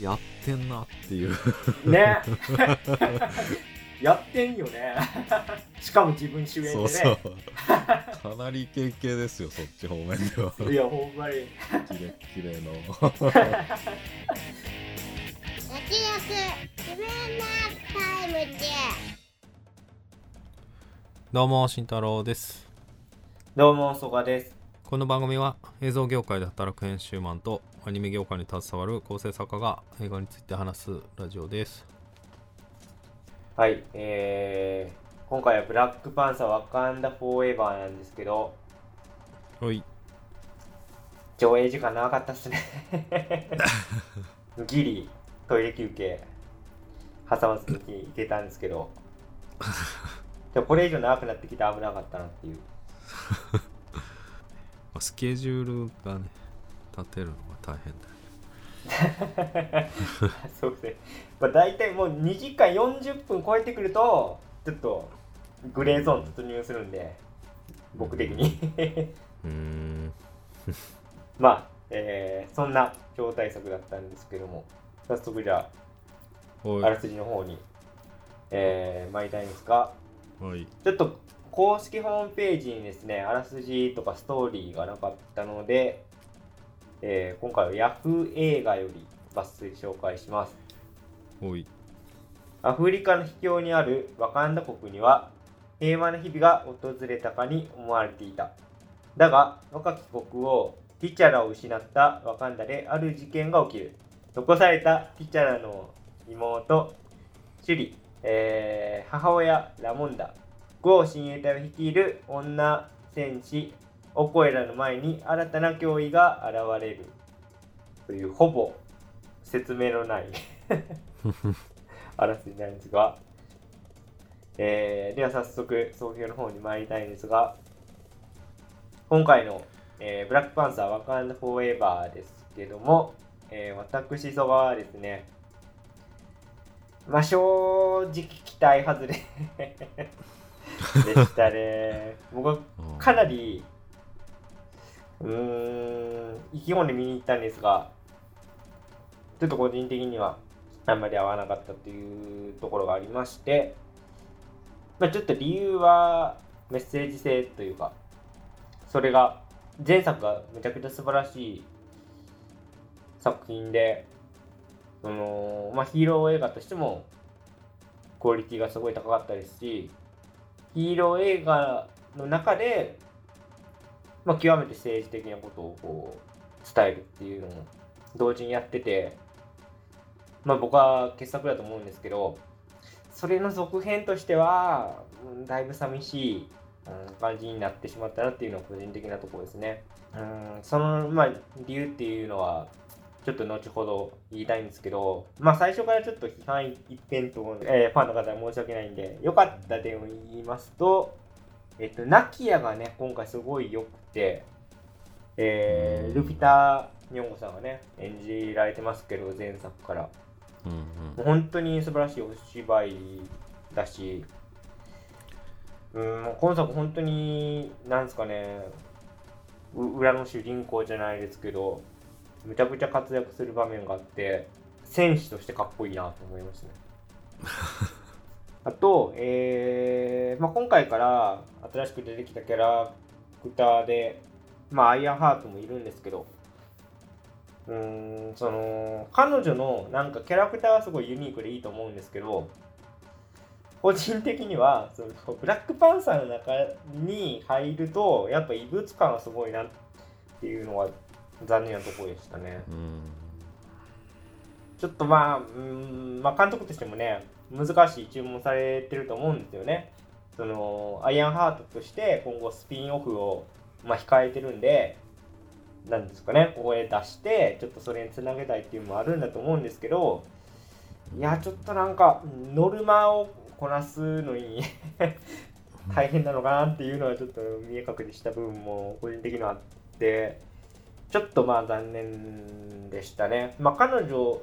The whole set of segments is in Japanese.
やってんなっていう。ね。やってんよね。しかも自分主演でね。そうそう。かなりイケイケですよそっち方面では。いやほんまに。キレッキレの。焼き自分のタイムでどうも慎太郎です。どうも曽我ですこの番組は映像業界で働く編集マンとアニメ業界に携わる構成作家が映画について話すラジオです。はいえー、今回はブラックパンサーワカンダフォーエバーなんですけどはい。上映時間長かったっすね。ギリトイレ休憩挟まずに行けたんですけど。でもこれ以上長くなってきて危なかったなっていうまあスケジュールがね立てるのが大変だよ。ね そうですね、まあ、大体もう2時間40分超えてくるとちょっとグレーゾーン突入するんで僕的に。うーん。まあ、えーそんな超大作だったんですけども早速じゃああらすじの方に、えー参りたいんですがちょっと公式ホームページにですねあらすじとかストーリーがなかったので、えー今回は Yahoo 映画より抜粋紹介しますアフリカの秘境にあるワカンダ国には平和な日々が訪れたかに思われていた。だが、若き国王、ティチャラを失ったワカンダである事件が起きる。残されたティチャラの妹、シュリ、えー母親、ラモンダ、ゴー親衛隊を率いる女戦士、オコエラの前に新たな脅威が現れる。という、ほぼ説明のない あらすじなんですが、えーでは早速総評の方に参りたいんですが今回の、えーブラックパンサーワカンダフォーエバーですけども、えー私そばはですねまあ正直期待外れでしたね。僕はかなりうん意気込んで見に行ったんですがちょっと個人的にはあんまり合わなかったというところがありまして、まあ、ちょっと理由はメッセージ性というかそれが前作がめちゃくちゃ素晴らしい作品でその、まあ、ヒーロー映画としてもクオリティがすごい高かったですしヒーロー映画の中で、まあ、極めて政治的なことをこう伝えるっていうのも同時にやっててまあ僕は傑作だと思うんですけどそれの続編としてはうんだいぶ寂しいうん感じになってしまったなっていうのは個人的なところですね。うんそのまあ理由っていうのはちょっと後ほど言いたいんですけど、まあ最初からちょっと批判一辺倒、えーファンの方は申し訳ないんで、良かった点を言いますと、えっと、ナキヤがね、今回すごい良くて、えールフィター・ニョンゴさんがね、演じられてますけど、前作から。うんもう本当に素晴らしいお芝居だし、うん、今作本当に、なんですかね、う裏の主人公じゃないですけど、むちゃくちゃ活躍する場面があって、戦士としてかっこいいなと思いますね。あと、えーまあ、今回から新しく出てきたキャラクターで、まあ、アイアンハートもいるんですけど、うーんその彼女のなんかキャラクターはすごいユニークでいいと思うんですけど個人的にはそのブラックパンサーの中に入るとやっぱ異物感がすごいなっていうのが残念なところでしたね。うん。ちょっとまあうーん、まあ、監督としてもね難しい注文されてると思うんですよね。そのアイアンハートとして今後スピンオフを、まあ、控えてるんでなんですかねここへ出してちょっとそれにつなげたいっていうのもあるんだと思うんですけどいやちょっとなんかノルマをこなすのに 大変なのかなっていうのはちょっと見え隠れした部分も個人的にはあってちょっとまあ残念でしたね。まあ彼女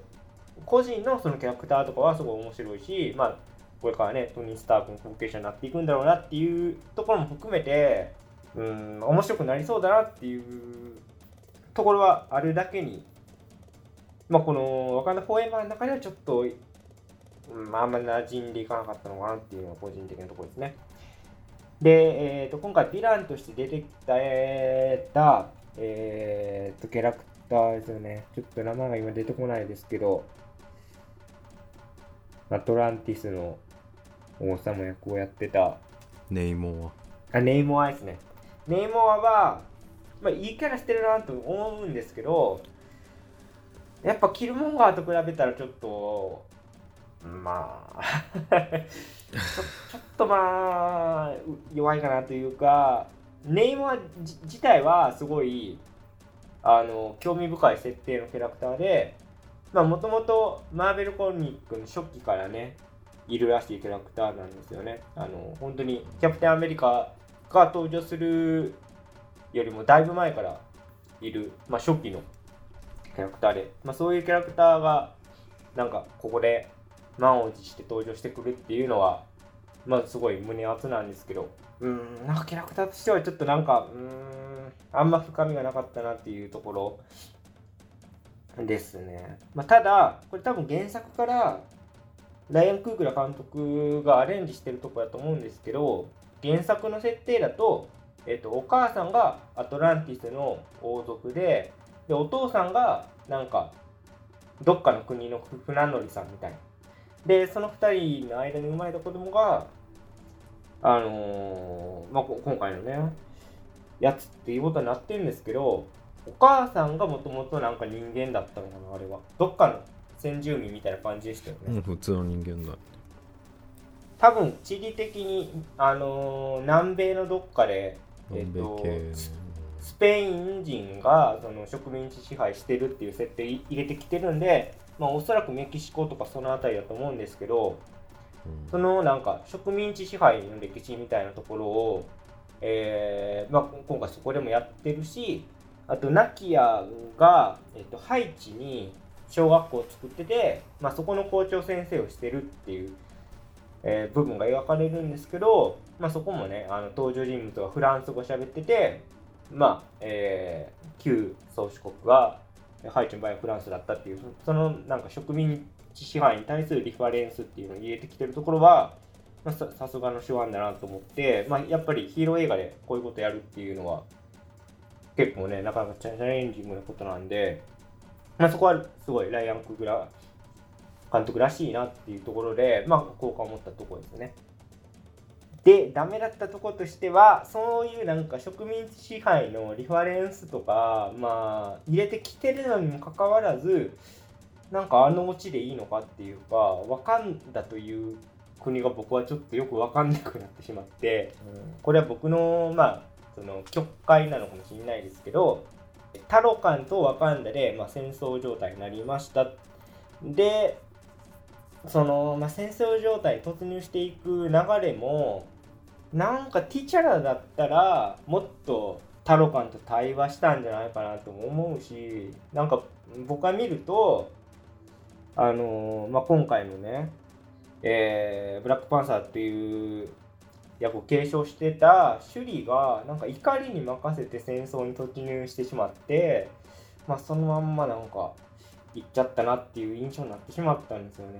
個人のそのキャラクターとかはすごい面白いし、まあこれからねトニー・スターク後継者になっていくんだろうなっていうところも含めてうん面白くなりそうだなっていうところはあるだけにまあ、この、わかんないフォーエバーの中ではちょっと、うんあ、んま馴染んでいかなかったのかなっていうのが個人的なところですね。で、えー、と今回ヴィランとして出てきた、えーえー、とキャラクターですよね。ちょっと名前が今出てこないですけど、アトランティスの王様役をやってた、ネイモンはあ、ネイモアですね。ネイモアは、まあ、いいキャラしてるなと思うんですけど、やっぱキルモンガーと比べたらちょっと、まあ ちょ、ちょっとまあ、う弱いかなというか、ネイモアじ自体はすごい、あの、興味深い設定のキャラクターで、もともとマーベルコミックの初期からね、いるらしいキャラクターなんですよね。あの、本当にキャプテンアメリカが登場するよりもだいぶ前からいる、まあ、初期のキャラクターで、まあ、そういうキャラクターがなんかここで満を持して登場してくるっていうのは、まあ、すごい胸熱なんですけどうんなんかキャラクターとしてはちょっとなんかうんあんま深みがなかったなっていうところですね、まあ、ただこれ多分原作からライアン・クーグラ監督がアレンジしてるとこだと思うんですけど原作の設定だと,、えっとお母さんがアトランティスの王族ででお父さんがなんかどっかの国の船乗りさんみたいな。でその2人の間に生まれた子供があのーまあ、こ今回のねやつっていうことになってるんですけどお母さんがもともとなんか人間だったのかなあれは。どっかの先住民みたいな感じでしたよね、うん普通の人間だ。多分地理的に、あのー南米のどっかで、えっ南とススペイン人がその植民地支配してるっていう設定入れてきてるんで、まあ、おそらくメキシコとかその辺りだと思うんですけどうんそのなんか植民地支配の歴史みたいなところを、えーまあ、今回そこでもやってるしあとナキアが、えっと、ハイチに小学校を作ってて、まあ、そこの校長先生をしてるっていう、えー部分が描かれるんですけど、まあ、そこもねあの登場人物がフランス語喋ってて、まあえー旧宗主国がハイチの場合はフランスだったっていうそそのなんか植民支配に対するリファレンスっていうのを入れてきてるところは、まあ、さすがの手腕だなと思って、まあ、やっぱりヒーロー映画でこういうことやるっていうのは結構ねなかなかチャレンジングなことなんで、まあ、そこはすごいライアン・クグラ監督らしいなっていうところで、まあ、好感を持ったところですね。で、ダメだったとことしては、そういうなんか植民地支配のリファレンスとか、まあ、入れてきてるのにもかかわらず、なんかあのオチでいいのかっていうか、ワカンダという国が僕はちょっとよくわかんなくなってしまって、これは僕の、まあ、その曲解なのかもしれないですけど、タロカンとワカンダで、まあ、戦争状態になりました。で、その、まあ、戦争状態に突入していく流れも、なんかティチャラだったらもっとタロカンと対話したんじゃないかなとも思うしなんか僕が見るとあのまあ、今回のね、えーブラックパンサーっていう役を継承してたシュリがなんか怒りに任せて戦争に突入してしまって、まあ、そのまんまなんか行っちゃったなっていう印象になってしまったんですよね。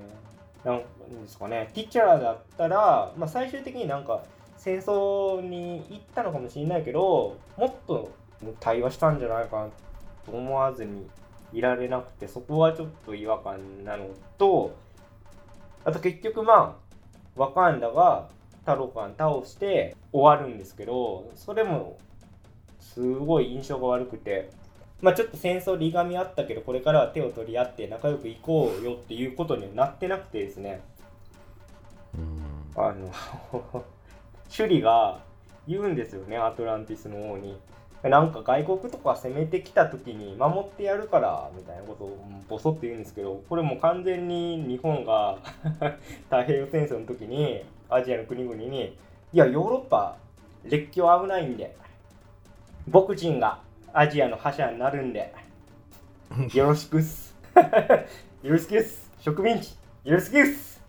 なんですかねティッチャラだったら、まあ、最終的になんか戦争に行ったのかもしれないけどもっと対話したんじゃないかなと思わずにいられなくてそこはちょっと違和感なのとあと結局まあワカンダがタロカン倒して終わるんですけどそれもすごい印象が悪くてまあちょっと戦争でいがみあったけどこれからは手を取り合って仲良くいこうよっていうことにはなってなくてですね。うん。あの 首里が言うんですよねアトランティスの王になんか外国とか攻めてきた時に守ってやるからみたいなことをボソって言うんですけどこれもう完全に日本が 太平洋戦争の時にアジアの国々にいやヨーロッパ列強危ないんで僕人がアジアの覇者になるんでよろしくっす。よろしくっす。植民地よろしくっす。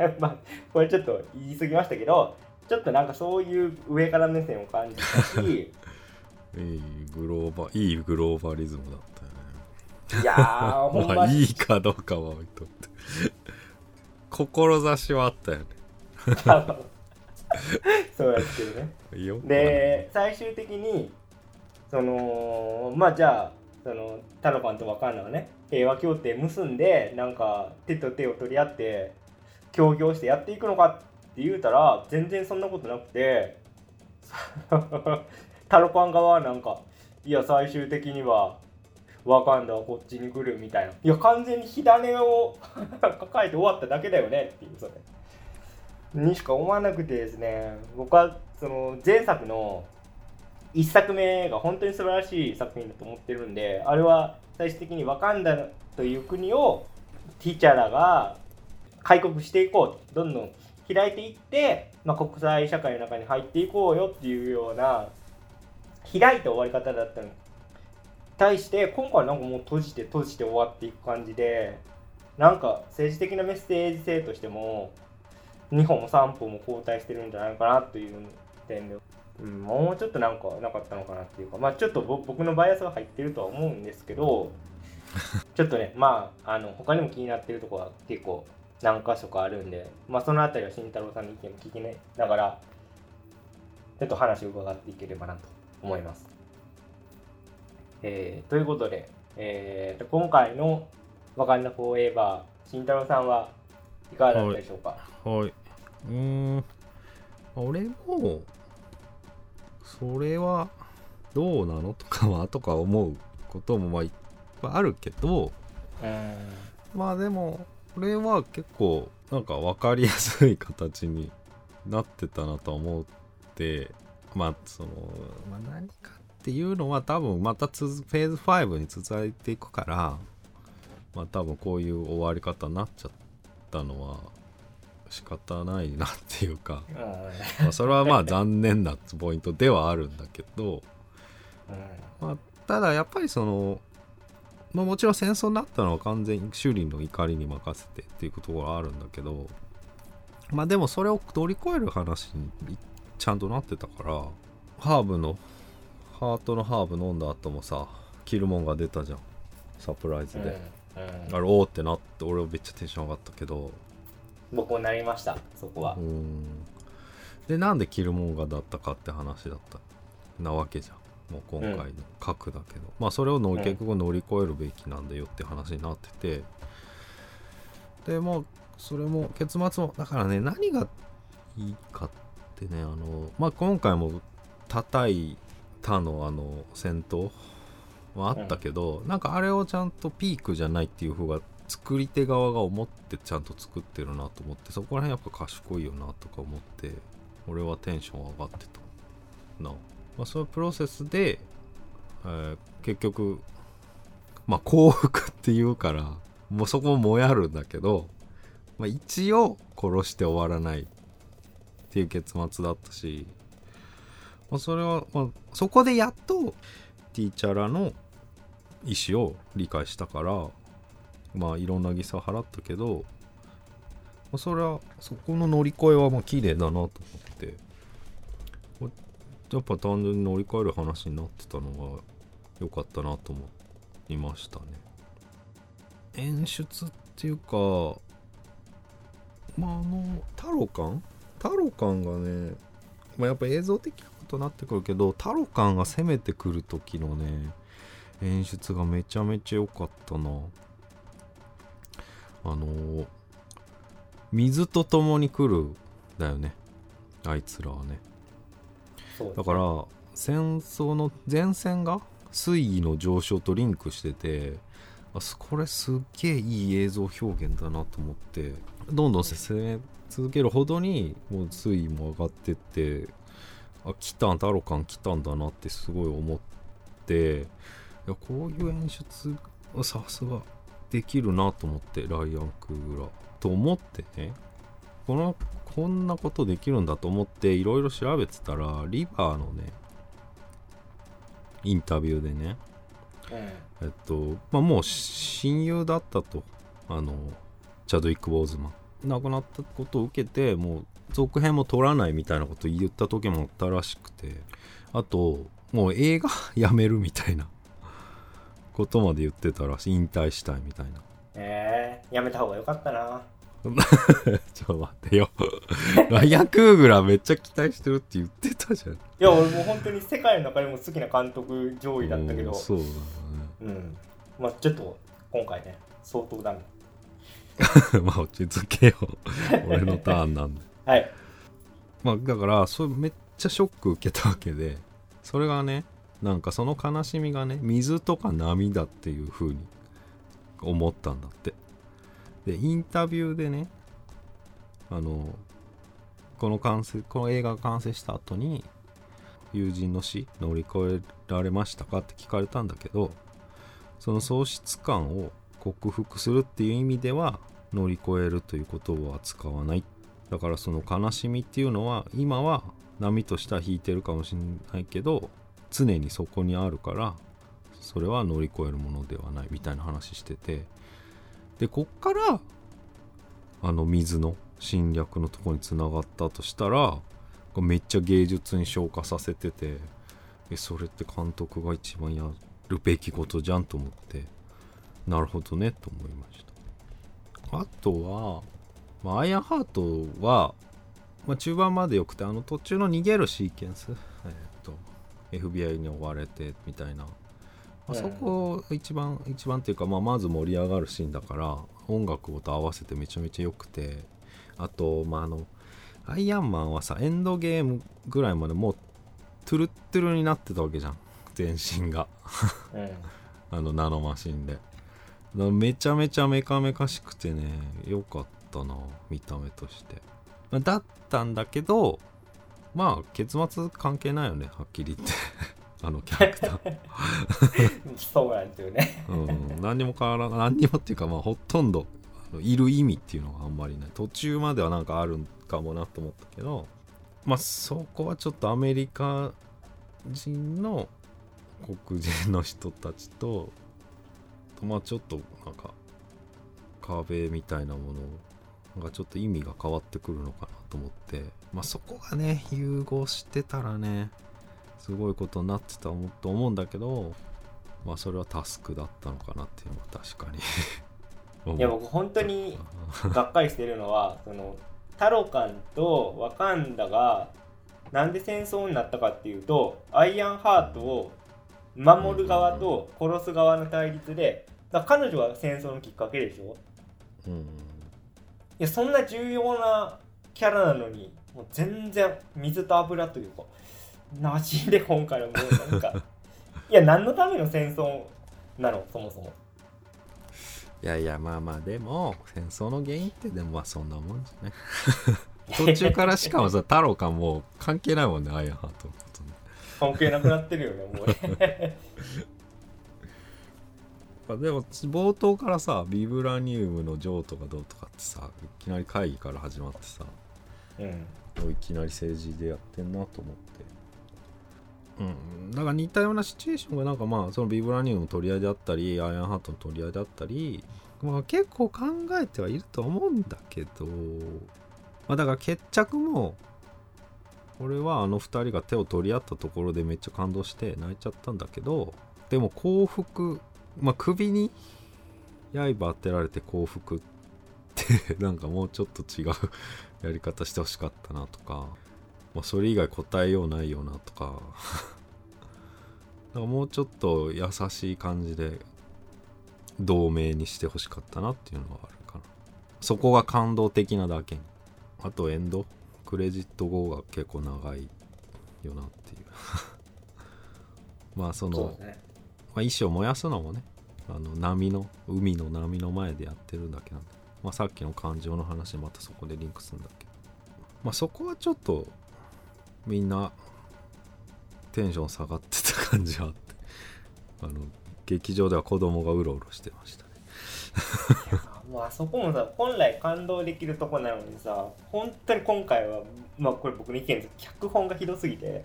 まあこれちょっと言い過ぎましたけどちょっとなんかそういう上から目線を感じたし いいグローバいいグローバリズムだったよね。いやー ほんままにあいいかどうかは置いとって。志はあったよね。そうやってるねで最終的にそのまあじゃあそのタロパンとワカンナがね。平和協定結んでなんか手と手を取り合って協業してやっていくのかって言うたら全然そんなことなくて タロパン側なんかいや最終的にはワカンダはこっちに来るみたいな。いや完全に火種を 抱えて終わっただけだよねっていうそれ。にしか思わなくてですね僕はその前作の1作目が本当に素晴らしい作品だと思ってるんであれは最終的にワカンダという国をティーチャーが開国していこうどんどん開いていって、まあ、国際社会の中に入っていこうよっていうような開いた終わり方だったの。に対して今回なんかもう閉じて閉じて終わっていく感じでなんか政治的なメッセージ性としても2歩も3歩も後退してるんじゃないかなという点で、うん、もうちょっとなんかなかったのかなっていうかまあちょっと僕のバイアスが入ってるとは思うんですけどちょっとねまああの他にも気になってるとこは結構何箇所かあるんでまあそのあたりは慎太郎さんの意見も聞きねながらちょっと話を伺っていければなと思います。えーということで、えーと今回の「わかんなフォーエバー」慎太郎さんはいかがだったでしょうか、はい。うーん。俺もそれはどうなのとかはとか思うこともまあいっぱいあるけどうん。まあでもこれは結構なんか分かりやすい形になってたなと思ってまあその、まあ、何かっていうのは多分またつづフェーズ5に続いていくからまあ多分こういう終わり方になっちゃったのは仕方ないなっていうか、まあ、それはまあ残念なポイントではあるんだけど まあ、ただやっぱりその、まあ、もちろん戦争になったのは完全に修理の怒りに任せてっていうところはあるんだけどまあでもそれを乗り越える話にちゃんとなってたからハーブのハートのハーブ飲んだ後もさキルモンが出たじゃん。サプライズで、あれおーってなって俺はめっちゃテンション上がったけど。僕もなりましたそこは。う、ん。でなんでキルモンガだったかって話だった。なわけじゃんもう今回の核だけど、まあそれを結局乗り越えるべきなんだよって話になってて。でもうそれも結末もだからね何がいいかってねあのまあ今回も叩いたのあの戦闘はあったけど、なんかあれをちゃんとピークじゃないっていう方が作り手側が思ってちゃんと作ってるなと思ってそこら辺やっぱ賢いよなとか思って俺はテンション上がってたな、まあ、そういうプロセスで、えー結局まあ幸福っていうからもうそこももやるんだけど、まあ、一応殺して終わらないっていう結末だったし、まあ、それは、まあ、そこでやっとティーチャーの意思を理解したからまあいろんな犠牲を払ったけど、まあ、それはそこの乗り越えはまあ綺麗だなと思って。やっぱ単純に乗り越える話になってたのが良かったなと思いましたね。演出っていうかまああのタロ感タロ感がね、まあ、やっぱ映像的なことになってくるけどタロ感が攻めてくる時のね演出がめちゃめちゃ良かったな。あの水と共に来るだよね。あいつらはね。だから戦争の前線が水位の上昇とリンクしててこれすっげえいい映像表現だなと思ってどんどん攻め続けるほどにもう水位も上がってってあ来たんタロカン来たんだなってすごい思っていやこういう演出はさすができるなと思ってライアン・クーラと思ってねこのこんなことできるんだと思っていろいろ調べてたらリバーのねインタビューでねうん。えっとまあもう親友だったとあのチャドウィック・ボーズマン。亡くなったことを受けてもう続編も撮らないみたいなことを言った時もあったらしくてあともう映画 やめるみたいな ことまで言ってたらしい引退したいみたいな。えー、やめた方がよかったな ちょっと待ってよ。ライアン・クーグラーめっちゃ期待してるって言ってたじゃん。いや俺もう本当に世界の中でも好きな監督上位だったけど。うんそうだね。うん。まあちょっと今回ね相当ダメ。まあ落ち着けよ。俺のターンなんで。はい。まあだからそれめっちゃショック受けたわけでそれがねなんかその悲しみがね水とか波だっていう風に思ったんだってでインタビューでねあのこの完成この映画が完成した後に友人の死乗り越えられましたかって聞かれたんだけどその喪失感を克服するっていう意味では乗り越えるという言葉は使わない。だからその悲しみっていうのは今は波としては引いてるかもしれないけど常にそこにあるからそれは乗り越えるものではないみたいな話しててでこっからあの水の侵略のとこにつながったとしたらめっちゃ芸術に昇華させててえそれって監督が一番やるべきことじゃんと思ってなるほどねと思いました。あとは、まあ、アイアンハートは、まあ、中盤までよくてあの途中の逃げるシーケンス、えーっと FBI に追われてみたいな、あ、うんそこ一番一番っていうか、まあ、まず盛り上がるシーンだから音楽と合わせてめちゃめちゃ良くてあとまああのアイアンマンはさエンドゲームぐらいまでもうトゥルットゥルになってたわけじゃん。全身が。うん あのナノマシンで。めちゃめちゃメカメカしくてね良かったな見た目として。まあだったんだけどまあ結末関係ないよねはっきり言ってあのキャラクター。そうなんていうね。うん、何にも変わらない何にもっていうかまあほとんどいる意味っていうのがあんまりない。途中まではなんかあるんかもなと思ったけどまあそこはちょっとアメリカ人の黒人の人たちとまあちょっとなんか壁みたいなものがちょっと意味が変わってくるのかなと思って。まあそこがね融合してたらねすごいことになってたと思うんだけどまあそれはタスクだったのかなっていうのは確かに。いや僕本当にがっかりしてるのはそのタロカンとワカンダがなんで戦争になったかっていうとアイアンハートを守る側と殺す側の対立でだ彼女は戦争のきっかけでしょ？うん。いやそんな重要なキャラなのにもう全然水と油というかなしんで今回のもうなんか いや何のための戦争なの？そもそも。いやいやまあまあでも戦争の原因ってでもまあそんなもんじゃない。途中からしかもさ太郎かもう関係ないもんねアイアンハートのことね。関係なくなってるよねもうね。まあでも冒頭からさビブラニウムの譲渡がどうとかってさいきなり会議から始まってさうん。いきなり政治でやってんなと思ってうん。だから似たようなシチュエーションがなんかまあそのビブラニウムの取り合いであったりアイアンハートの取り合いであったりまあ結構考えてはいると思うんだけどまあだから決着も俺はあの2人が手を取り合ったところでめっちゃ感動して泣いちゃったんだけどでも幸福まあ首に刃当てられて幸福ってなんかもうちょっと違う やり方してほしかったなとか、まあ、それ以外答えようないよなとか。なんかもうちょっと優しい感じで同盟にしてほしかったなっていうのはあるかな。そこが感動的なだけに。あとエンドクレジット後が結構長いよなっていう。まあそのね。まあ、石を燃やすのもねあの波の海の波の前でやってるだけなんで、まあ、さっきの感情の話またそこでリンクするんだけど、まあ、そこはちょっとみんなテンション下がってた感じはあって。あの劇場では子供がうろうろしてましたね。もうあそこもさ本来感動できるとこなのにさ本当に今回はまあこれ僕の意見です脚本がひどすぎて。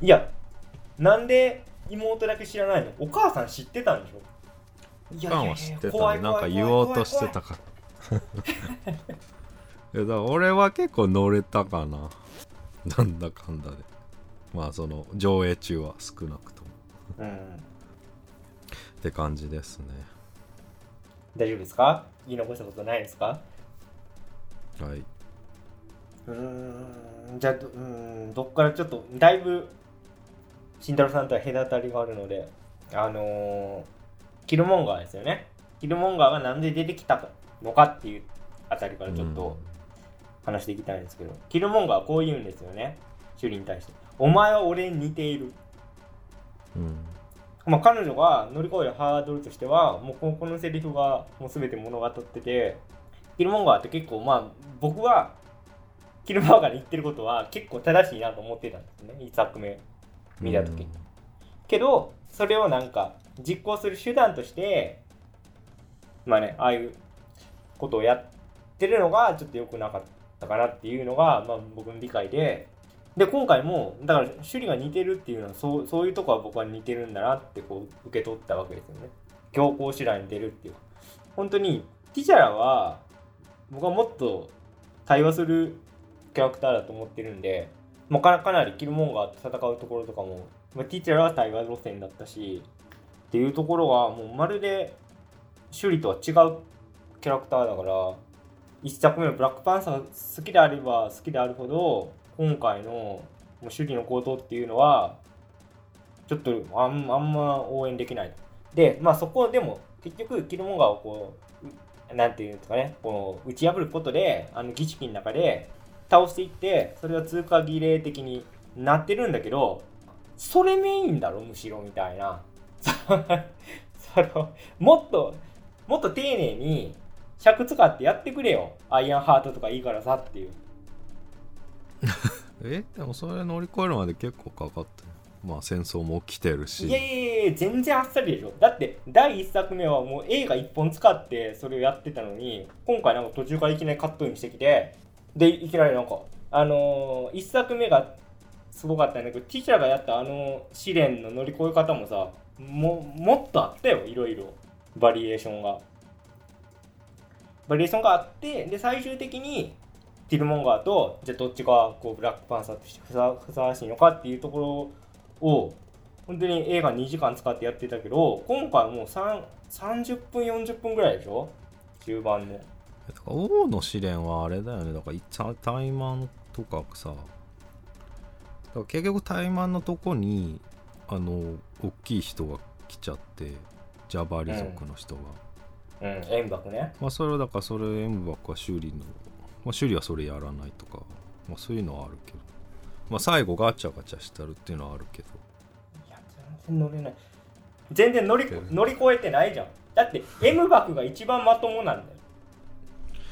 いやなんで妹だけ知らないの？お母さん知ってたんでしょ？いやファンは知ってたんでなんか言おうとしてたから。いやだから俺は結構乗れたかななんだかんだで。まあその上映中は少なくとも。うん。って感じですね。大丈夫ですか？言い残したことないですか？はい。うーん。じゃあどうーん。どっからちょっとだいぶ慎太郎さんとは隔たりがあるのであのーキルモンガーですよね。キルモンガーがなんで出てきたのかっていうあたりからちょっと話していきたいんですけど、キルモンガーはこう言うんですよね。シュリに対して。お前は俺に似ている。うん。まあ、彼女が乗り越えるハードルとしてはもうここのセリフがもう全て物語っててキルモンガーって結構まあ僕はキルモンガーが言ってることは結構正しいなと思ってたんですね。1作目。見た時、けどそれをなんか実行する手段としてまあねああいうことをやってるのがちょっと良くなかったかなっていうのが、まあ、僕の理解で。で今回もだから趣里が似てるっていうのはそうそういうとこは僕は似てるんだなってこう受け取ったわけですよね。強行手段に出るっていう本当にティチャラは僕はもっと対話するキャラクターだと思ってるんで、まあ、かかなりキルモンガーと戦うところとかも、まあ、ティチャラは対話路線だったしっていうところはもうまるで趣里とは違うキャラクターだから一作目のブラックパンサー好きであれば好きであるほど今回のもう首里の行動っていうのはちょっとあんあんま応援できない。でまあそこでも結局キルモンガーをこううなんていうんですかねこの打ち破ることであの儀式の中で倒していってそれが通過儀礼的になってるんだけどそれメインだろむしろみたいな。そのもっともっと丁寧に尺使ってやってくれよ。アイアンハートとかいいからさっていう。え？でもそれ乗り越えるまで結構かかってる。まあ戦争も起きてるし。いやいやいや全然あっさりでしょ。だって第1作目はもう映画1本使ってそれをやってたのに今回なんか途中からいきなりカットインしてきてでいきなりなんかあのー、1作目がすごかったんだけどティチャラがやったあの試練の乗り越え方もさももっとあったよいろいろ。バリエーションがバリエーションがあってで最終的にティルモンガーとじゃあどっちがこうブラックパンサーとしてふさふさわしいのかっていうところを本当に映画2時間使ってやってたけど今回もう30分40分ぐらいでしょ？中盤の。王の試練はあれだよね。だからいタイマンとかさ。だから結局タイマンのとこにあの大きい人が来ちゃってジャバリ族の人が、うん円幕ね。まあそれはだからそれエムバックは修理の、まあ、修理はそれやらないとか、まあ、そういうのはあるけど。まあ最後ガチャガチャしてるっていうのはあるけど。いや全然乗れない。全然乗り乗り越えてないじゃん。だって M バクが一番まともなんだよ。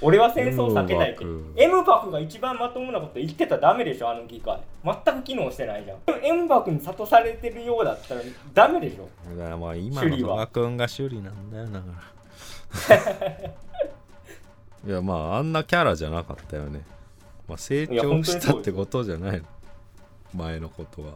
俺は戦争避けたいって。M エムバクが一番まともなこと言ってたらダメでしょあの議会全く機能してないじゃん。エムバクに諭されてるようだったらダメでしょ。だからまあ今の修理は。野田君が修理なんだよだからいやまああんなキャラじゃなかったよね、まあ、成長したってことじゃないの。前のことは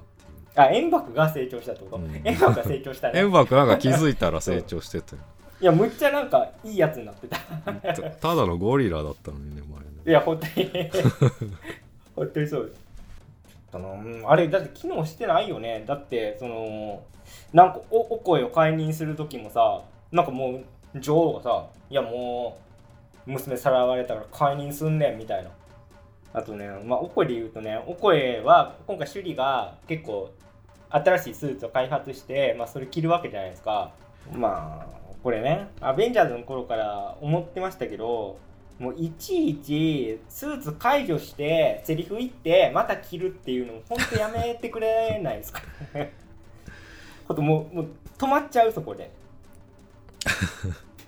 あエムバクが成長したってこと、うん。エムバクが成長したね。エンバークなんか気づいたら成長してたよ。いやむっちゃなんかいいやつになってた。たただのゴリラだったのにね前ねいや本当に。本当にそうです。あのうんあれだって機能してないよね。だってそのなんかおお声を解任する時もさなんかもう女王がさ「いやもう娘さらわれたから解任すんねん」みたいな。あとねまあお声で言うとねお声は今回首里が結構新しいスーツを開発して、まあ、それ着るわけじゃないですか。まあこれねアベンジャーズの頃から思ってましたけどもういちいちスーツ解除してセリフ言ってまた着るっていうの本当やめてくれないですか こともうもう止まっちゃうそこで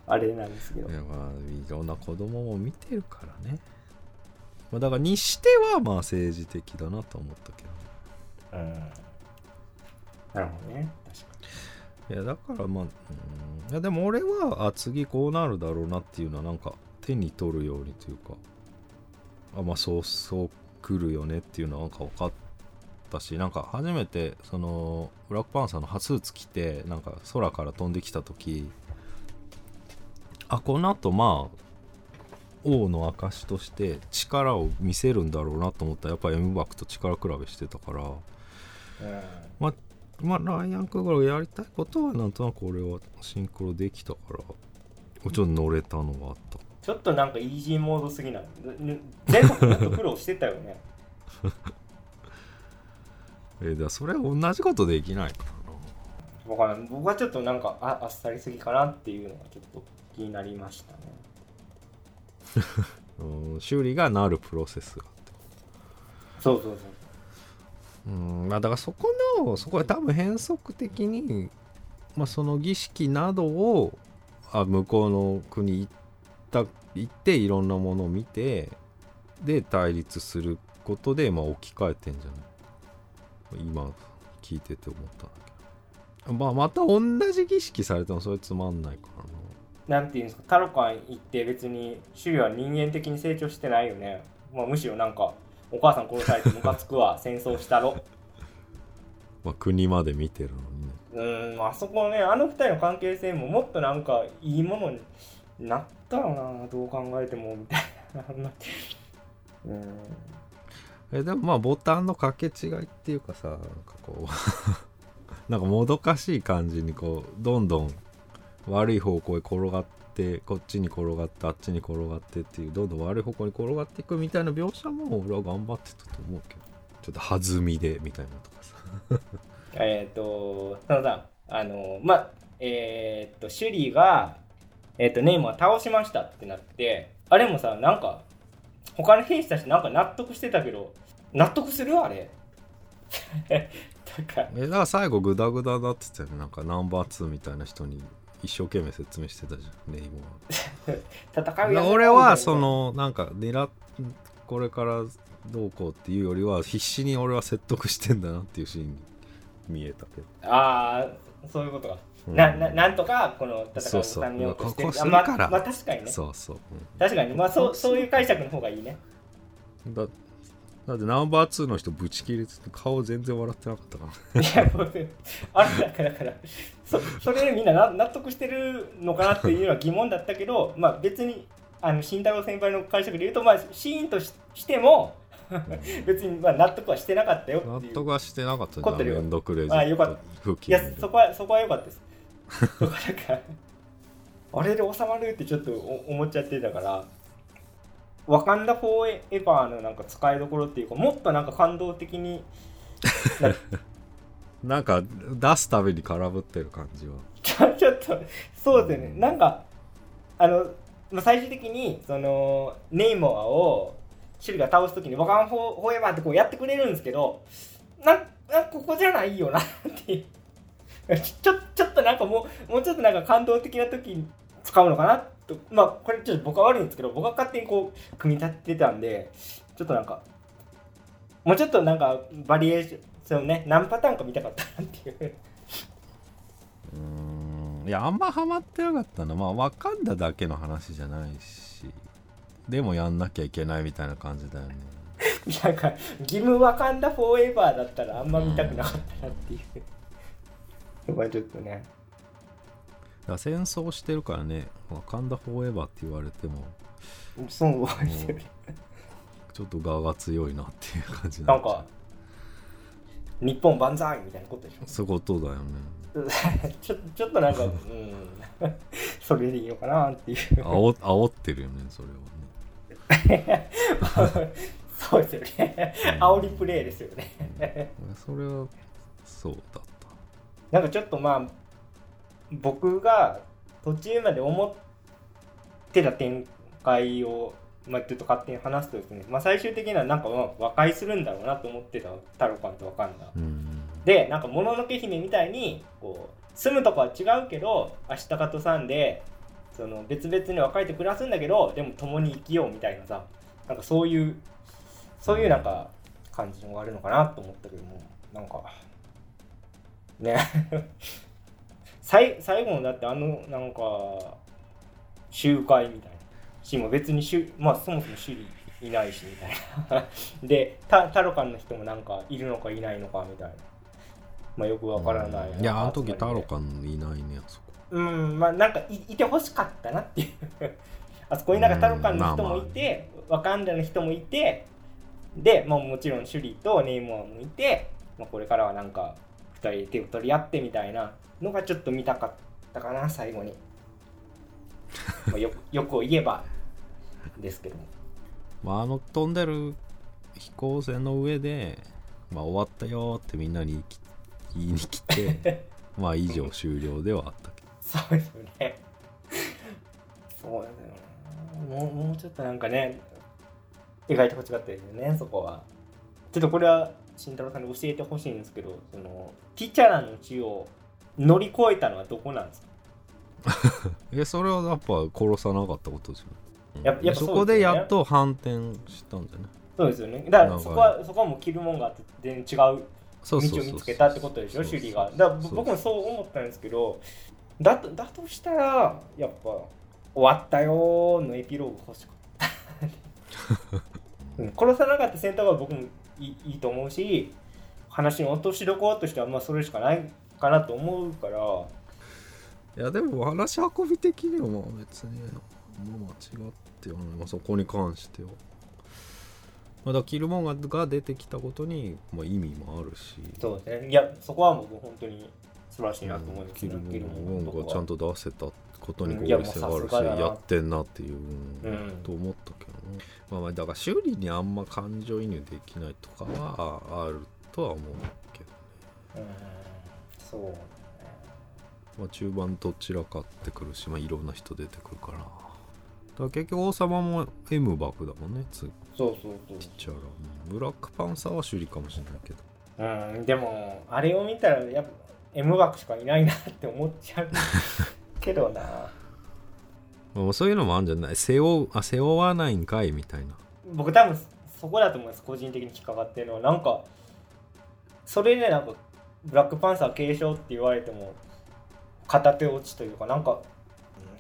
あれなんですけど。いやまあいろんな子供も見てるからね、まあ、だからにしてはまあ政治的だなと思ったけどうん。なるほどね。確かいやだからまあ、うん、いやでも俺はあ次こうなるだろうなっていうのはなんか手に取るようにというか。あまあそうそう来るよねっていうのはなんか分かったしなんか初めてそのブラックパンサーのスーツ着てなんか空から飛んできた時あこの後まあ王の証として力を見せるんだろうなと思ったらやっぱり M バックと力比べしてたから。うん。まあライアン・クーガーがやりたいことはなんとなく俺はシンクロできたから。ちょっと乗れたのがあった。ちょっとなんかイージーモードすぎな。ぬ全国もっと苦労してたよね。えー、だそれは同じことできないからな。わからん。僕はちょっとなんかああっさりすぎかなっていうのがちょっと気になりましたね。うん修理がなるプロセスが。あってそうそうそう。うんまあだからそこのそこは多分変則的に、まあ、その儀式などをあ向こうの国行った行っていろんなものを見てで対立することで、まあ、置き換えてんじゃない？今聞いてて思ったんだけど、まあ、また同じ儀式されてもそれつまんないからななんていうんですかタロカン行って別にシュリは人間的に成長してないよね、まあ、むしろなんかお母さん殺されてムカつくわ。戦争したろ。まあ、国まで見てるのにね。うーんあそこねあの二人の関係性ももっとなんかいいものになったらなどう考えてもみたいな。うん。えでもまあボタンの掛け違いっていうかさなんかこう なんかもどかしい感じにこうどんどん悪い方向へ転がってこっちに転がってあっちに転がってっていうどんどん悪い方向に転がっていくみたいな描写も俺は頑張ってたと思うけどちょっと弾みでみたいなとかさ。えっ、と佐野さんあのまあえっ、とシュリーが、えっとネイマー倒しましたってなってあれもさなんか他の兵士たちなんか納得してたけど納得するあれ？だからえだから最後グダグダだって言ってたよね。なんかナンバー2みたいな人に一生懸命説明してたじゃんネイモ 戦アうや俺はそのなんか狙っこれからどうこうっていうよりは必死に俺は説得してんだなっていうシーンに見えたけど。ああそういうことか、うん。なななんとかこの戦いをそうそう収めよう。としてここすあまるから。まあ確かにね。そうそう、確かに。まあそうそういう解釈の方がいいね。うんだだってナンバー2の人ぶち切れてて顔全然笑ってなかったから。いやもうあれだからだから。そそれでみんなな納得してるのかなっていうのは疑問だったけどまあ別にあの慎太郎先輩の解釈で言うとまあシーンとししても別にまあ納得はしてなかったよ納得はしてなかったじゃん凝ってるよ。エンドクレジあよかっット付いや近そこはそこは良かったです。あれで収まるってちょっとお思っちゃってたからワカンダ・フォーエバーのなんか使いどころっていうかもっとなんか感動的にな なんか出すたびに空振ってる感じは。ちょっとそうですよね。なんかあのまあ最終的にそのネイモアをシュリが倒す時にワカンフォーフォーエバーってこうやってくれるんですけどなんなんかここじゃないよなっていう。ちょちょっとなんかもうもうちょっとなんか感動的な時に使うのかなと。まあこれちょっと僕は悪いんですけど僕は勝手にこう組み立ててたんでちょっとなんかもうちょっとなんかバリエーションそのね何パターンか見たかったなっていう。うーんいやあんまハマってなかったなまあわかんだだけの話じゃないしでもやんなきゃいけないみたいな感じだよね。なんか義務ワカンダフォーエバーだったらあんま見たくなかったなっていう。そこはちょっとねだ戦争してるからね「ワカンダフォーエバー」って言われても。そうですよねちょっと我が強いなっていう感じなんか日本万歳みたいなことでしょ？そういうことだよね。ちょちょっとなんか、うん、それでいいのかなっていう。煽煽ってるよねそれはね。そうですよね。煽りプレイですよね。それはそうだっなんかちょっとまあ、僕が途中まで思ってた展開を、まあ、ちょっと勝手に話すとですね、まあ、最終的にはなんかまあ和解するんだろうなと思ってたタロカンとわかんだ。たうんでなんかもののけ姫みたいにこう住むとこは違うけど明日かとさんでその別々に別れて暮らすんだけどでも共に生きようみたいなさなんかそういうそういうなんか感じのがあるのかなと思ったけどもなんかね最最後のだってあのなんか集会みたいな。しも別にしゅまあそもそも首里いないしみたいな。でタタロカンの人もなんかいるのかいないのかみたいな。まあよくわからない、いやあの時タロカンいないねあそこ。うんまあなんかいいてほしかったなっていう。あそこになんかタロカンの人もいて、ワカンダの人もいてで、まあ、もちろんシュリーとネイモアもいてまあ、これからはなんか2人で手を取り合ってみたいなのがちょっと見たかったかな最後に、まあ、よ よく言えばですけどもまあ、あの飛んでる飛行船の上で、まあ、終わったよってみんなに言いに来て まあ以上終了ではあったけど。そうですよね。そうですよねもうもうちょっとなんかね描いてほしかったですよねそこは。ちょっとこれは慎太郎さんに教えてほしいんですけどそのティチャラの地を乗り越えたのはどこなんですか？えそれはやっぱ殺さなかったことですよね。うん。ややっぱそこでやっと反転したんだよね。そうですよね。だからそこはそこはもう着るもんがあって全然違う道を見つけたってことでしょ？そうそう首里が。だ僕もそう思ったんですけどだとだとしたらやっぱ終わったよーのエピローグ欲しかった、うん殺さなかった選択は僕もいいいいと思うし話の落としどころとしてはまあそれしかないかなと思うから。いやでも話し運び的にはまあ別にまあ間違ってはない、まあ、そこに関しては、まあ、だからキルモンガが出てきたことに、まあ、意味もあるし。そうですね。いやそこはもう本当に素晴らしいなと思いますキルねモンちゃんと出せたことに合理性があるし、もうさすがだなやってんなっていう、うんと思ったけどねまあまあだから修理にあんま感情移入できないとかはあるとは思うけどね。うんそうね。まあ、中盤どちらかってくるし、まあ、いろんな人出てくるから。だから結局王様も M 爆だもんねつそうそうそう。ちゃら。ブラックパンサーは修理かもしれないけど。うん、でもあれを見たらやっぱ M 枠しかいないなって思っちゃう。けどな。まあ、そういうのもあるんじゃない？背負うあ背負わないんかいみたいな。僕多分そこだと思います個人的に引っかかってるのは。なんかそれでなんかブラックパンサー継承って言われても片手落ちというかなんか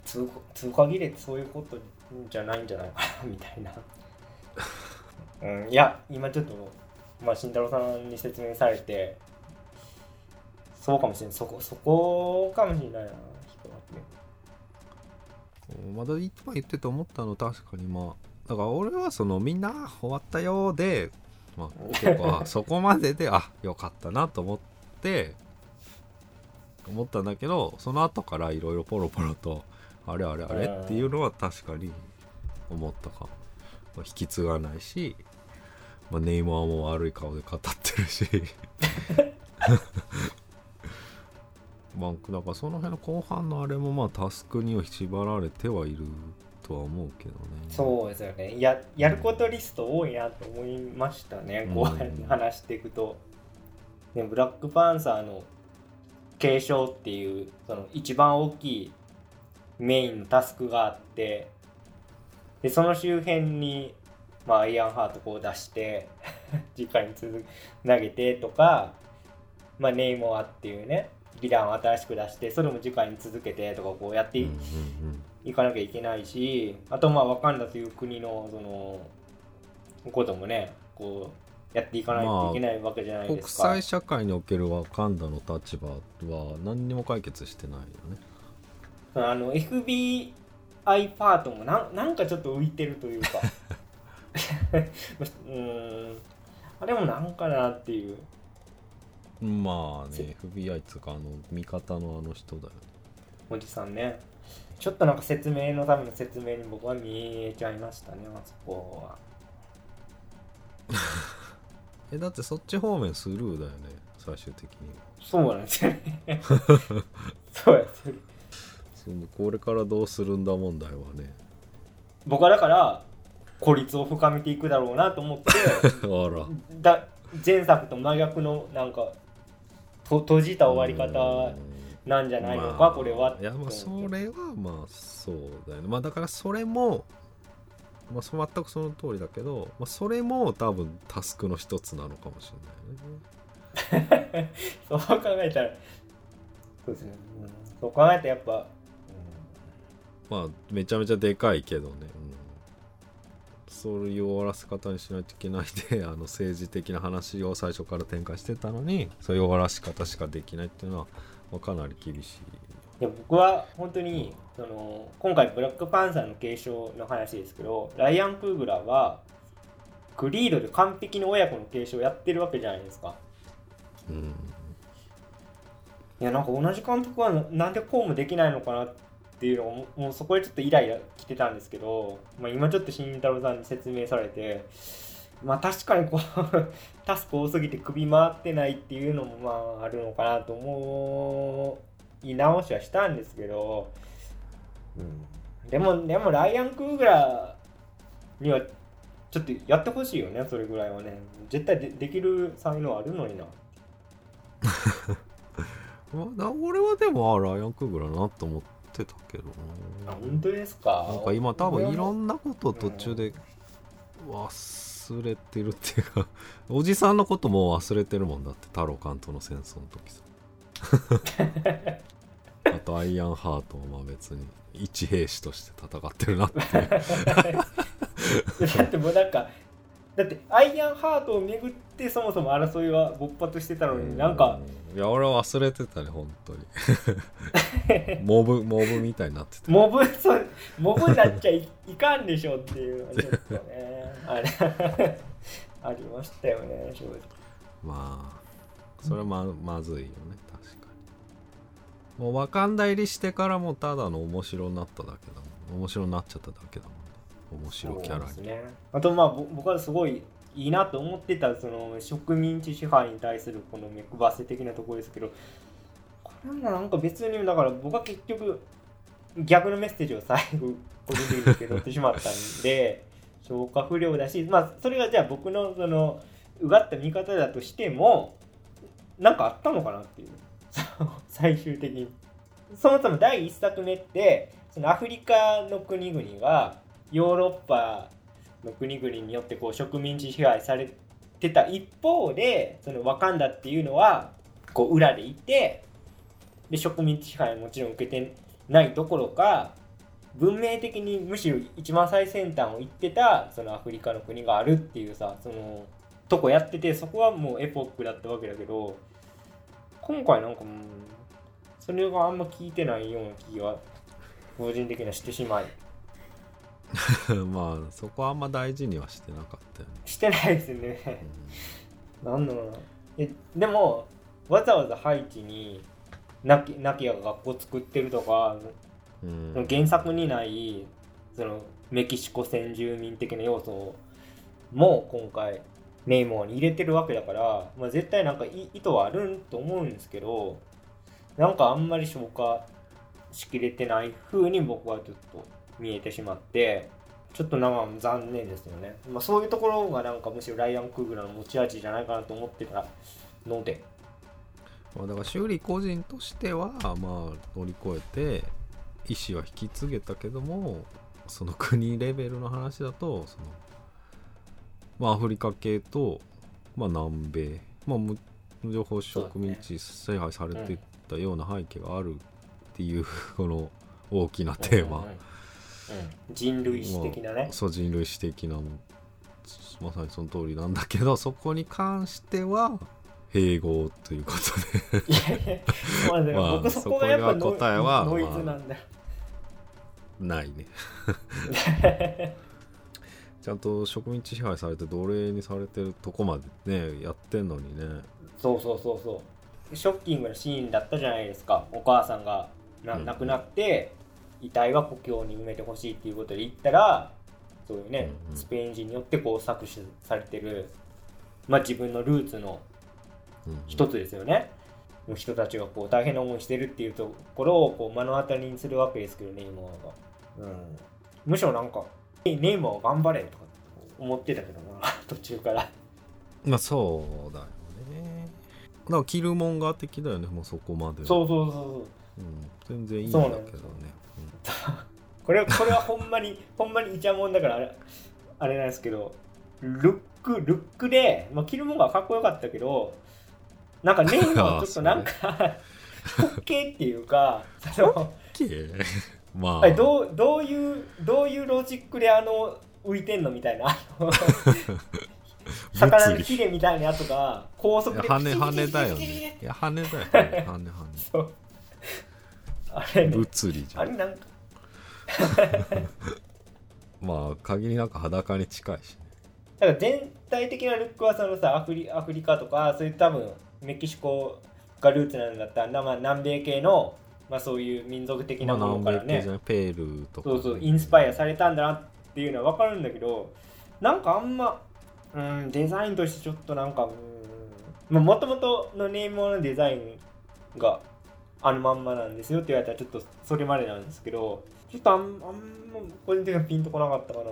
通通過儀礼ってそういうことじゃないんじゃないかなみたいな、うん、いや今ちょっとまあ慎太郎さんに説明されてそうかもしれないそこそこかもしれないな引っかかってまだ今言ってて思ったの確かにまあだから俺はそのみんな終わったようで、まあ、結構あそこまでであよかったなと思ってて思ったんだけどその後からいろいろポロポロとあれあれあれっていうのは確かに思ったかも、まあ引き継がないし、まあ、ネイマーも悪い顔で語ってるし。まあだからその辺の後半のあれもまあタスクには縛られてはいるとは思うけどね。そうですよね。ややることリスト多いなと思いましたね、うんこうやって話していくと、ね、ブラックパンサーの継承っていうその一番大きいメインのタスクがあってでその周辺に、まあ、アイアンハートこう出して 次回に続投げてとか、まあ、ネイモアっていうねヴィランを新しく出してそれも次回に続けてとかこうやっていかなきゃいけないしあとまあワカンダという国のそのこともねこうやっていかないといけないわけじゃない国ですか、際社会におけるワカンダの立場は何にも解決してないよね。あの FBI パートもなんなんかちょっと浮いてるというか。うーん。あれもなんかなっていう。まあね FBI っつうかあの味方のあの人だよね。おじさんね。ちょっとなんか説明のための説明に僕は見えちゃいましたねあそこはえだってそっち方面スルーだよね最終的に。そうなんですよね。そうやってそのこれからどうするんだ問題はね。僕はだから孤立を深めていくだろうなと思って。あら。だ前作と真逆のなんかと閉じた終わり方なんじゃないのか、まあこれは。いやまあそれはまあそうだよね。まあだからそれもまあそ全くその通りだけど、まあ、それも多分タスクの一つなのかもしれないよね。そう考えたら。そうですね、うん。そう考えたらやっぱ、まあめちゃめちゃでかいけどね、うん、そういう終わらせ方にしないといけないで あの政治的な話を最初から展開してたのにそういう終わらし方しかできないっていうのは、まあ、かなり厳しいいや僕は本当にその今回ブラックパンサーの継承の話ですけどライアン・クーグラーはクリードで完璧に親子の継承をやってるわけじゃないですか。うん。いやなんか同じ監督はななんでこうもできないのかなっていうのがもうそこでちょっとイライラ来てたんですけど、まあ、今ちょっと慎太郎さんに説明されてまあ確かにこうタスク多すぎて首回ってないっていうのもまああるのかなと思い直しはしたんですけど、うん、でもでもライアン・クーグラーにはちょっとやってほしいよねそれぐらいはね。絶対でできる才能あるのにな。まあ俺はでもあライアン・クーグラーなと思ってたけどな。あ本当ですか？なんか今多分いろんんなことを途中で忘れてるっていうかおじさんのことも忘れてるもんだって太郎監督の戦争の時さ あとアイアンハートもまあ別に一兵士として戦ってるなっていう。だってもうなんかだってアイアンハートをめぐってそもそも争いは勃発してたのになんかいや俺は忘れてたね本当に。モブモブみたいになっててモブそうモブになっちゃいいかんでしょっていうちょっとねあれありましたよね正直。まあそれはままずいよね。確かに。もうワカンダ入りしてからもただの面白になっただけだもん。面白になっちゃっただけだもんね。面白キャラに、ね。あとまあぼ僕はすごいいいなと思ってたその植民地支配に対するこの目配せ的なところですけどこれもなんか別にだから僕は結局逆のメッセージを最後個人的に受け取ってしまったんで 消化不良だしまあそれがじゃあ僕のそのうがった見方だとしてもなんかあったのかなっていう。最終的に。そもそも第1作目ってそのアフリカの国々がヨーロッパの国々によってこう植民地支配されてた一方でそのワカンダっていうのはこう裏でいてで植民地支配はもちろん受けてないどころか文明的にむしろ一番最先端を行ってたそのアフリカの国があるっていうさそのとこやっててそこはもうエポックだったわけだけど今回なんかもうそれがあんま聞いてないような気が個人的にはしてしまい。まあそこはあんま大事にはしてなかったよね、してないですね。なんだろうな。えでもわざわざハイチにナキナキアが学校作ってるとかうん。原作にないそのメキシコ先住民的な要素も今回ネイモに入れてるわけだから、まあ、絶対なんか意図はあるんと思うんですけどなんかあんまり消化しきれてない風に僕はちょっと見えてしまってちょっとなんか残念ですよね、まあ、そういうところがなんかむしろライアン・クーグラの持ち味じゃないかなと思ってたので。まあ、だから修理個人としてはまあ乗り越えて意思は引き継げたけどもその国レベルの話だとその、まあ、アフリカ系と、まあ、南米、まあ、情報植民地支配されてたような背景があるっていう この大きなテーマ、うんうんうん。人類史的なね、そう人類史的なもまさにその通りなんだけどそこに関しては併合ということで。まあ僕そこがやっぱ答えはノイズなんだ。よ。ないね ちゃんと植民地支配されて奴隷にされてるとこまでねやってんのにねそうそうそうそう。ショッキングなシーンだったじゃないですか。お母さんがなうん亡くなって、遺体は故郷に埋めてほしいっていうことで言ったら、そういうね、うんうんスペイン人によってこう搾取されてる、まあ自分のルーツのうん一つですよね。の人たちがこう大変な思いしてるっていうところをこう目の当たりにするわけですけど、ネイマーが。うん、むしろなんか、ネイマー頑張れとか思ってたけどな、途中から。まあそうだよね。だからキルモンガー的だよねもうそこまでは。そうそうそうそう。うん、全然いいんだけどね。そうなん。これこれはほんまに ほんまにイチャモンだからあれあれなんですけどルックルックで、まあ、着るもんがかっこよかったけどなんかネイマはちょっとなんか 滑稽っていうかそのうん、まあ。あれどうどういうどういうロジックであの浮いてんのみたいな。魚のヒレみたいなやつが高速で羽羽だよね。いや羽だよ。ね羽羽そう。あれね。物理じゃん。あれなんか。まあ限りなく裸に近いしね。だから全体的なルックはそのさアフリアフリカとかそういう多分メキシコがルーツなんだったら、まあ、南米系の、まあ、そういう民族的なものからね。南米系じゃないペルーとか。そうそうインスパイアされたんだなっていうのは分かるんだけどなんかあんまうんデザインとしてちょっとなんかもともとのネームのデザインがあのまんまなんですよって言われたらちょっとそれまでなんですけどちょっとあんあんま個人的にはピンとこなかったかな。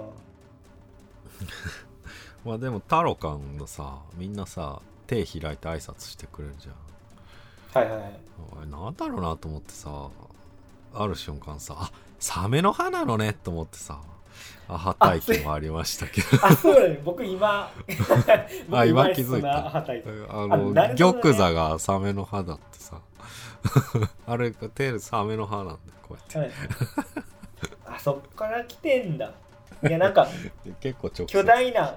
まあでもタロカンのさみんなさ手開いて挨拶してくれるじゃんはいはいはい。あれなんだろうなと思ってさある瞬間さあサメの歯なのねと思ってさアハ体験もありましたけど。あそうだね。僕今僕 あ今気づいた。あのね。玉座がサメの歯だってさ。あれがテールサメの歯なんだよこうやはい。あそっから来てんだ。いやなんかって 結構巨大な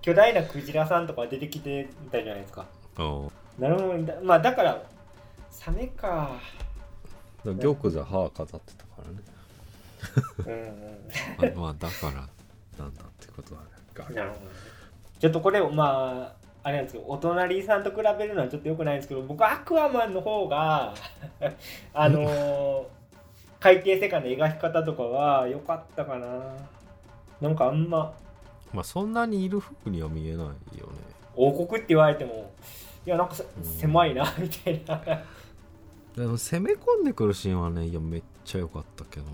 巨大なクジラさんとか出てきてたじゃないですか。うん。なるほどだまあだからサメか。玉座歯飾ってたからね。うん。まあだからなんだってことはなるほどね。ちょっとこれまああれなんですけどお隣さんと比べるのはちょっとよくないんですけど僕アクアマンの方が あのー海底世界の描き方とかは良かったかな。なんかあんま。まあそんなにいる風には見えないよね。王国って言われてもいやなんかせ狭いなみたいなでも攻め込んでくるシーンはねいやめっちゃ良かったけどな。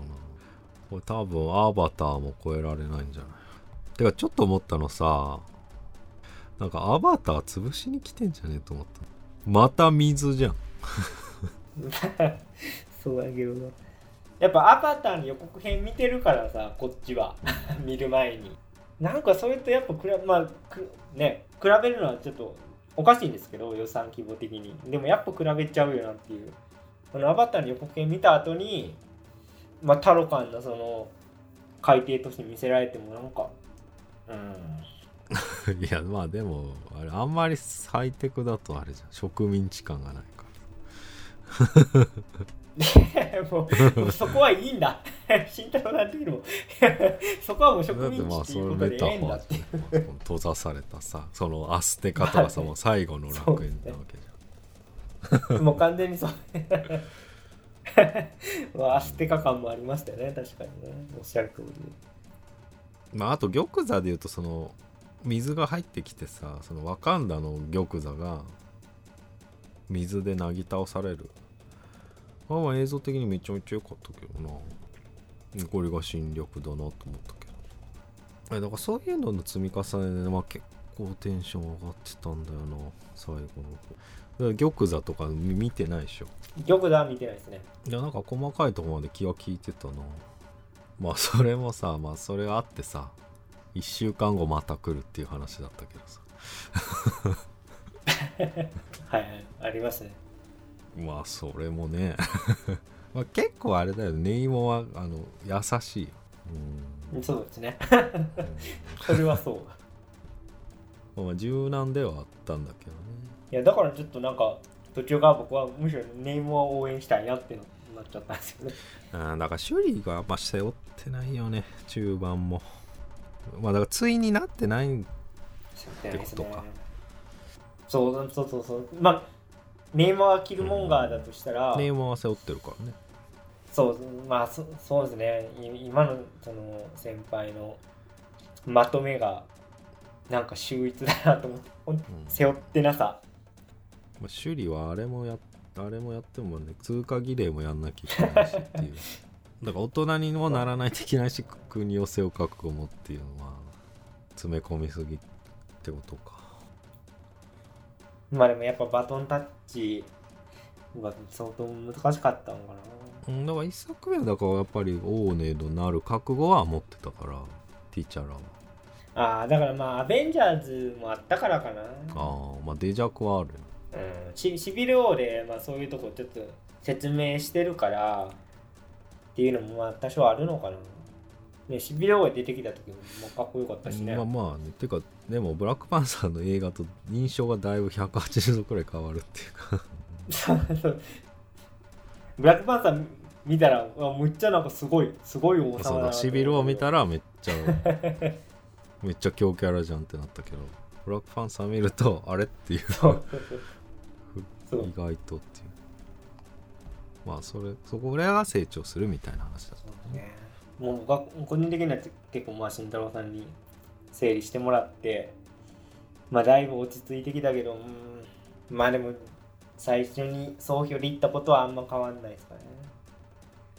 これ多分アバターも超えられないんじゃない？てかちょっと思ったのさなんかアバター潰しに来てんじゃねえと思った。また水じゃん。そうやけどな。やっぱアバターの予告編見てるからさこっちは。見る前に。なんかそれとやっぱくらまあくね比べるのはちょっとおかしいんですけど予算規模的に。でもやっぱ比べちゃうよなっていう。このアバターの予告編見た後にまあタロカンのその海底として見せられてもなんかうん。いやまあでもあれあんまりハイテクだとあれじゃん。植民地感がないから。もうそこはいいんだ。慎太郎なんていうのも。そこはもう植民地っていうことでええんだって。閉ざされたさそのアステカとかさまあね。もう最後の楽園なわけじゃん もう完全にそう。まあ、アステカ感もありましたよね、確かにね。おっしゃる通り。まああと玉座でいうとその水が入ってきてさそのワカンダの玉座が水でなぎ倒されるあまあ映像的にめちゃめちゃ良かったけどなこれが新緑だなと思ったけどえだからそういうのの積み重ねで、まあ、結構テンション上がってたんだよな最後の玉座とか見見てないでしょ。玉座は見てないですね。いやなんか細かいところまで気は利いてたな。まあそれもさまあそれがあってさ1週間後また来るっていう話だったけどさ。はいはい、ありますね。まあそれもね。まあ結構あれだよね。ネイモはあの優しい。ようん。そうですね。うん。それはそう。まあ柔軟ではあったんだけどねいや、だからちょっとなんか、途中から僕はむしろネームを応援したいなってなっちゃったんですよね。うんだから首里があんま背負ってないよね中盤も。まあだから対になってないってことか。そうそうそうそう。まあ、ネームはキルモンガーだとしたら、ネイモは背負ってるからね。そうまあそそうですね。い今のその先輩のまとめがなんか秀逸だなと思ってうん。背負ってなさまあ、首里はあれもやあれもやってもね通過儀礼もやんなきゃいけないしっていう。だから大人にもならないといけないし国を背負う覚悟もっていうのは詰め込みすぎってことか。まあでもやっぱバトンタッチは相当難しかったのかうんだから一作目はだからやっぱりオーネードなる覚悟は持ってたからティーチャーらは。なああだからまあアベンジャーズもあったからかな。ああまあデジャクはあるようんシシビル王で、まあ、そういうとこちょっと説明してるからっていうのもまあ多少あるのかな。ねシビル王が出てきた時もまあかっこよかったしね、まあまあねてかでもブラックパンサーの映画と印象がだいぶ180度くらい変わるっていうか。ブラックパンサー見たらむっちゃなんかすごいすごい王様そうだなだシビルを見たらめっちゃめっちゃ強キャラじゃんってなったけどブラックパンサー見るとあれっていう意外とっていう。まあそれそこらが成長するみたいな話だそうね。もう僕は個人的には結構まあ慎太郎さんに整理してもらってまあだいぶ落ち着いてきたけどうん。まあでも最初に総評で言ったことはあんま変わんないですかね。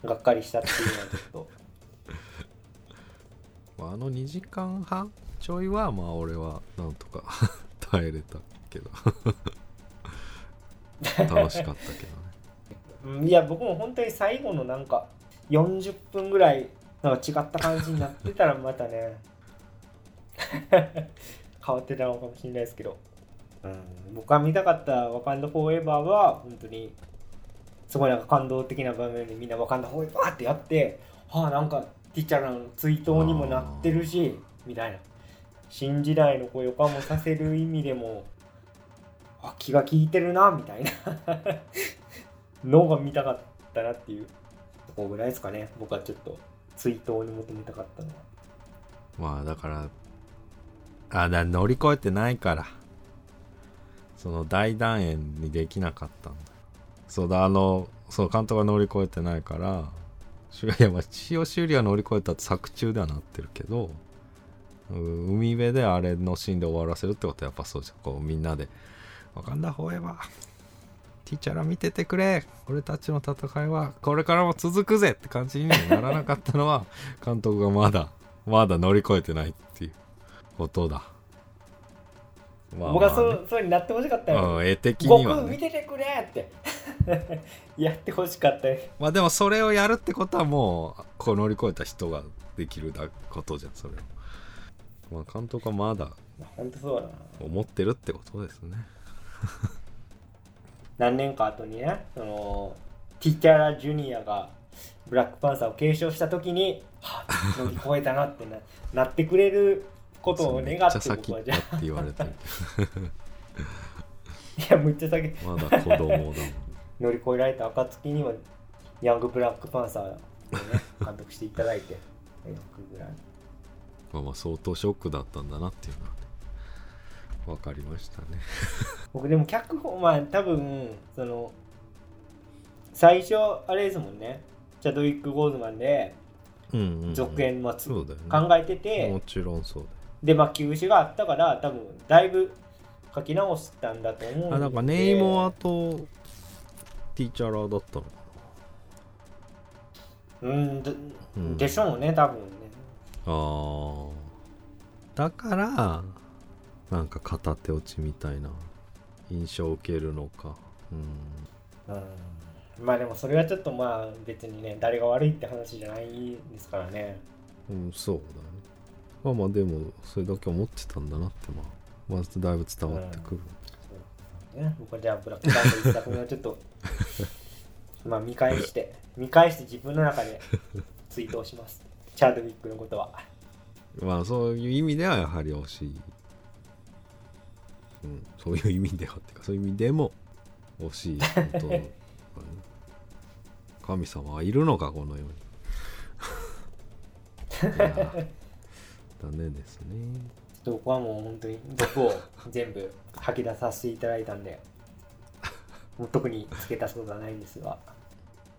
がっかりしたっていうのはちょっと。まああの2時間半ちょいはまあ俺はなんとか 耐えれたけど楽しかったけどね。うんいや僕も本当に最後のなんか40分ぐらいなんか違った感じになってたらまたね 変わってたのかもしれないですけど、うん、僕が見たかった「ワカンダフォーエバー」は本当にすごいなんか感動的な場面でみんな「ワカンダフォーエバー」ってやってはあなんかティチャラの追悼にもなってるしみたいな。新時代のこう予感もさせる意味でもあ気が利いてるなみたいな。のが見たかったなっていう。とこぐらいですかね。僕はちょっと追悼に求めたかったのは。まあだからあだ乗り越えてないから。その大団円にできなかったんだ。そうだあのそう監督が乗り越えてないから。しいやまあ千代修理は乗り越えたって作中ではなってるけど海辺であれのシーンで終わらせるってことはやっぱそうじゃん。こうみんなで「わかんだフォーエバーティーチャラ見ててくれ俺たちの戦いはこれからも続くぜ!」って感じにならなかったのは 監督がまだまだ乗り越えてないっていうことだ。まあ僕はそうそうになってほしかったよ、うん、絵的悟にはね。空見ててくれって やってほしかったよまあでもそれをやるってことはもう、こう乗り越えた人ができるだことじゃん、それを。まあ監督はまだ本当そうだな思ってるってことですね。何年か後にねそのティチャラ・ジュニアがブラックパンサーを継承した時にはあ乗り越えたなってな なってくれることを願って僕はじゃあ行って言われてる。いやむっちゃ先まだ子供だもん。乗り越えられた暁にはヤングブラックパンサーをね監督していただいてまあまあ相当ショックだったんだなっていうのはね。わかりましたね。僕でも脚本まあ多分その最初あれですもんねチャドウィック・ゴーズマンで。続編はつそうだよね。考えてて、もちろんそうでまあ休止があったから多分だいぶ書き直したんだと思う。あ、なんかネイモアとティーチャラーだったのかうんでうんでしょうね多分ねな。ああ。だから、なんか片手落ちみたいな印象を受けるのか。うん。うんまあでもそれはちょっとまあ別にね誰が悪いって話じゃないですからねうん、そうだね。まあまあでも、それだけ思ってたんだなって、まあ、まずだいぶ伝わってくる。ね、僕はじゃあブラックバンド一作目をちょっと まあ見返して見返して自分の中で追悼しますチャードウィックのことはまあそういう意味ではやはり惜しい。うん、そういう意味ではっていうか、そういう意味でも惜しいことだね。神様はいるのか、この世に。いやダメですね。ちょっと僕はもう本当に毒を全部吐き出させていただいたんでもう特に付け足すことはないんですが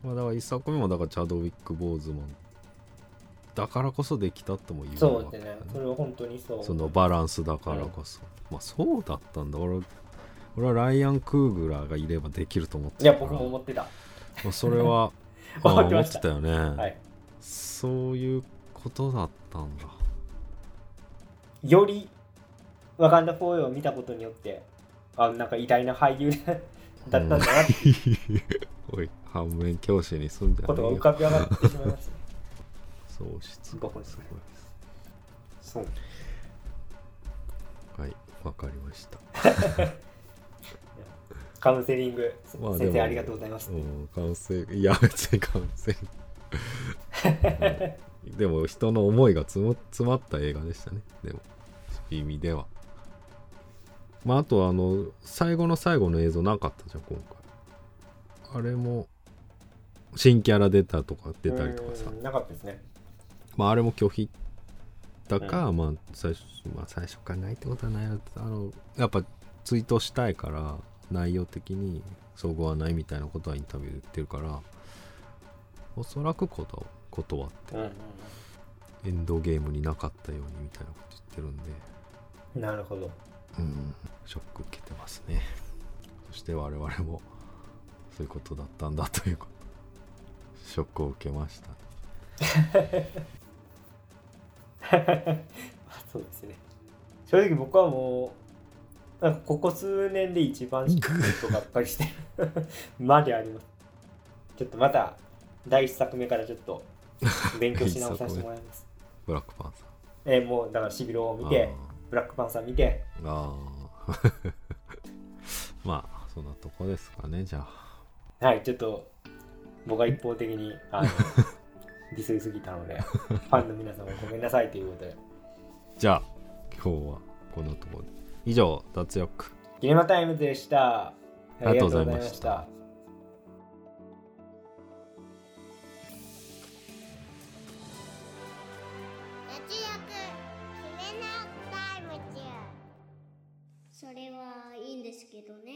まあだから一作目もだからチャドウィック・ボーズマンだからこそできたとも言うそうわけだねですねそれは本当にそうそのバランスだからこそ、まあそうだったんだ。俺俺はライアン・クーグラーがいればできると思ってたから。いや僕も思ってた。まあ、それはあ 思ってました。よね、はい。そういうことだったんだ。よりワカンダ・フォーエを見たことによってあなんか偉大な俳優だったんだなって おい反面教師にすんじゃことが浮かび上がってしまいましたね。喪失。すそうごいはいわかりました。カウンセリング、まあ先生ありがとうございます、うんカウンセいや別にカウンセリング。う んでも人の思いが詰ま詰まった映画でしたね。でも意味では。まああとあの最後の最後の映像なかったじゃん今回。あれも新キャラ出たとか出たりとかさ。うんなかったですね。まああれも拒否だか、まあ最初まあ最初からないってことはないなあのやっぱツイートしたいから内容的に総合はないみたいなことはインタビューで言ってるからおそらくこと断ってうんうんエンドゲームになかったようにみたいなこと言ってるんで。うんなるほど。うん。ショック受けてますね。そして我々もそういうことだったんだということ。ショックを受けました そうですね。正直僕はもうなんかここ数年で一番ちょっとがっかりしてる まであります。ちょっとまた第一作目からちょっと勉強し直させてもらいます。ブラックパンサえーもうだからシビロを見ー。てブラックパンサー見て。あー。あーまあそんなとこですかねじゃあ。はいちょっと僕が一方的にあのディスりすぎたのでファンの皆様ごめんなさいということで。じゃあ今日はこんなところで。以上脱力。キネマタイムズでした。ありがとうございました。脱力キネマタイムズそれはいいんですけどね